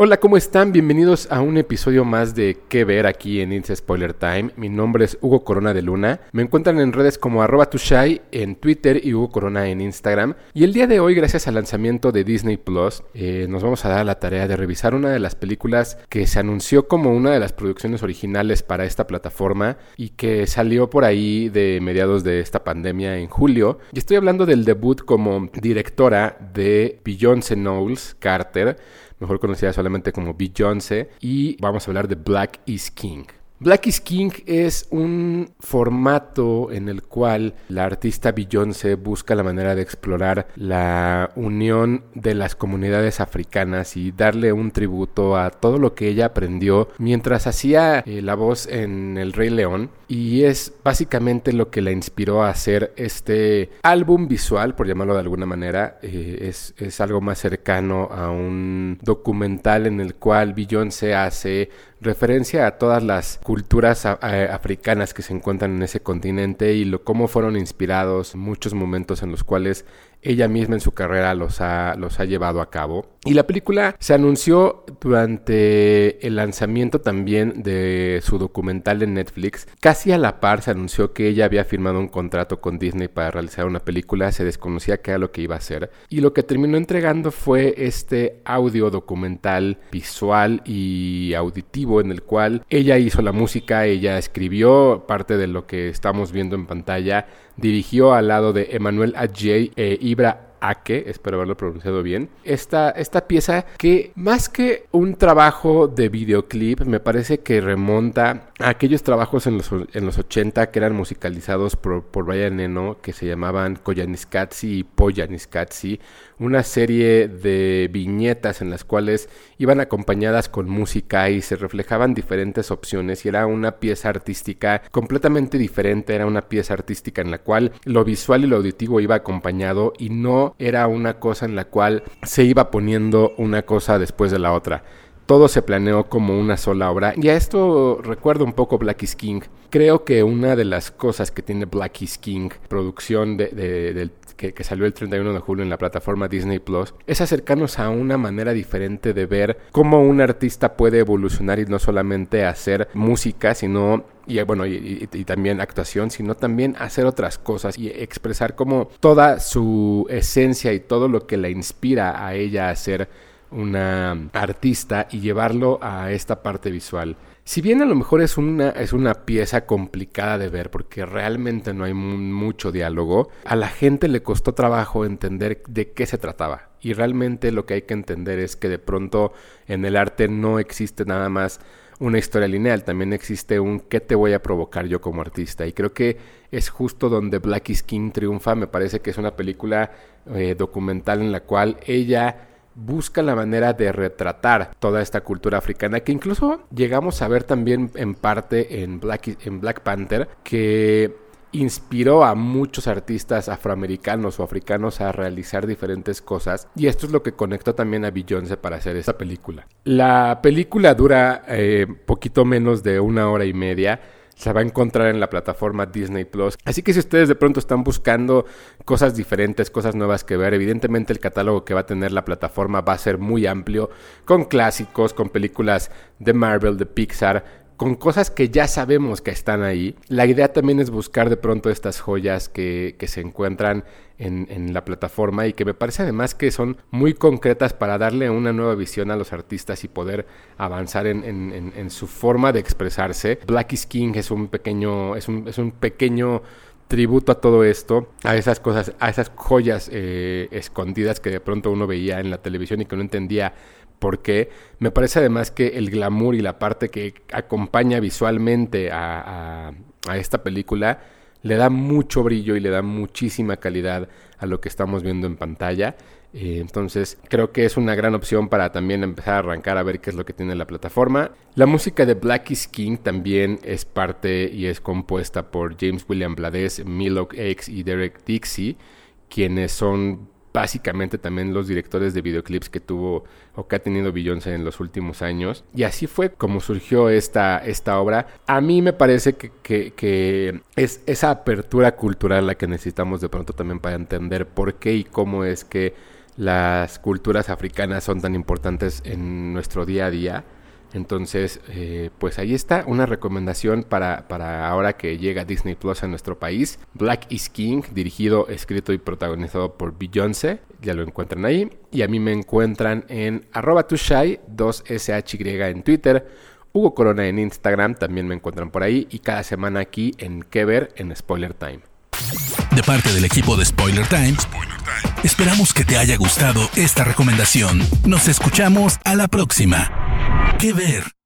Hola, ¿cómo están? Bienvenidos a un episodio más de ¿Qué ver? aquí en Insta Spoiler Time. Mi nombre es Hugo Corona de Luna. Me encuentran en redes como arroba tushai en Twitter y Hugo Corona en Instagram. Y el día de hoy, gracias al lanzamiento de Disney Plus, eh, nos vamos a dar la tarea de revisar una de las películas que se anunció como una de las producciones originales para esta plataforma y que salió por ahí de mediados de esta pandemia en julio. Y estoy hablando del debut como directora de Beyoncé Knowles Carter mejor conocida solamente como Beyoncé, y vamos a hablar de Black is King. Black is King es un formato en el cual la artista Beyoncé busca la manera de explorar la unión de las comunidades africanas y darle un tributo a todo lo que ella aprendió mientras hacía eh, la voz en El Rey León. Y es básicamente lo que la inspiró a hacer este álbum visual, por llamarlo de alguna manera, eh, es, es algo más cercano a un documental en el cual Beyoncé hace referencia a todas las culturas africanas que se encuentran en ese continente y lo, cómo fueron inspirados muchos momentos en los cuales ella misma en su carrera los ha, los ha llevado a cabo. Y la película se anunció durante el lanzamiento también de su documental en Netflix. Casi a la par se anunció que ella había firmado un contrato con Disney para realizar una película. Se desconocía qué era lo que iba a hacer. Y lo que terminó entregando fue este audio documental visual y auditivo en el cual ella hizo la música, ella escribió parte de lo que estamos viendo en pantalla dirigió al lado de Emmanuel Adjei Ibra Ake, espero haberlo pronunciado bien, esta, esta pieza que más que un trabajo de videoclip, me parece que remonta a aquellos trabajos en los, en los 80 que eran musicalizados por, por Brian que se llamaban Koyaanisqatsi y Poyaanisqatsi, una serie de viñetas en las cuales iban acompañadas con música y se reflejaban diferentes opciones y era una pieza artística completamente diferente, era una pieza artística en la cual lo visual y lo auditivo iba acompañado y no era una cosa en la cual se iba poniendo una cosa después de la otra todo se planeó como una sola obra. Y a esto recuerdo un poco Black is King. Creo que una de las cosas que tiene Black is King, producción de, que, salió el 31 de julio en la plataforma Disney Plus, es acercarnos a una manera diferente de ver cómo un artista puede evolucionar y no solamente hacer música, sino y bueno, y, también actuación, sino también hacer otras cosas y expresar como toda su esencia y todo lo que la inspira a ella a ser una artista y llevarlo a esta parte visual. Si bien a lo mejor es una, es una pieza complicada de ver porque realmente no hay mucho diálogo, a la gente le costó trabajo entender de qué se trataba. Y realmente lo que hay que entender es que de pronto en el arte no existe nada más una historia lineal, también existe un qué te voy a provocar yo como artista. Y creo que es justo donde Black is King triunfa. Me parece que es una película eh, documental en la cual ella busca la manera de retratar toda esta cultura africana que incluso llegamos a ver también en parte en Black, en Black Panther que inspiró a muchos artistas afroamericanos o africanos a realizar diferentes cosas y esto es lo que conectó también a Beyoncé para hacer esta película. La película dura eh, poquito menos de una hora y media se va a encontrar en la plataforma Disney Plus. Así que si ustedes de pronto están buscando cosas diferentes, cosas nuevas que ver, evidentemente el catálogo que va a tener la plataforma va a ser muy amplio, con clásicos, con películas de Marvel, de Pixar, con cosas que ya sabemos que están ahí. La idea también es buscar de pronto estas joyas que, que se encuentran en, en, la plataforma y que me parece además que son muy concretas para darle una nueva visión a los artistas y poder avanzar en, en, su forma de expresarse. Black is King es un pequeño, es un, es un pequeño tributo a todo esto, a esas cosas, a esas joyas eh, escondidas que de pronto uno veía en la televisión y que no entendía porque me parece además que el glamour y la parte que acompaña visualmente a, esta película le da mucho brillo y le da muchísima calidad a lo que estamos viendo en pantalla. Eh, entonces creo que es una gran opción para también empezar a arrancar a ver qué es lo que tiene la plataforma. La música de Black is King también es parte y es compuesta por James William Blades, Milo X y Derek Dixie, quienes son básicamente también los directores de videoclips que tuvo o que ha tenido Beyoncé en los últimos años. Y así fue como surgió esta, esta obra. A mí me parece que, que es esa apertura cultural la que necesitamos de pronto también para entender por qué y cómo es que las culturas africanas son tan importantes en nuestro día a día entonces, eh, pues ahí está una recomendación para, para, ahora que llega Disney Plus a nuestro país. Black is King, dirigido, escrito y protagonizado por Beyoncé. Ya lo encuentran ahí. Y a mí me encuentran en arroba tushai, 2SHY en Twitter. Hugo Corona en Instagram, también me encuentran por ahí. Y cada semana aquí en Que Ver en Spoiler Time. De parte del equipo de Spoiler Time, esperamos que te haya gustado esta recomendación. Nos escuchamos a la próxima. ¿Qué ver?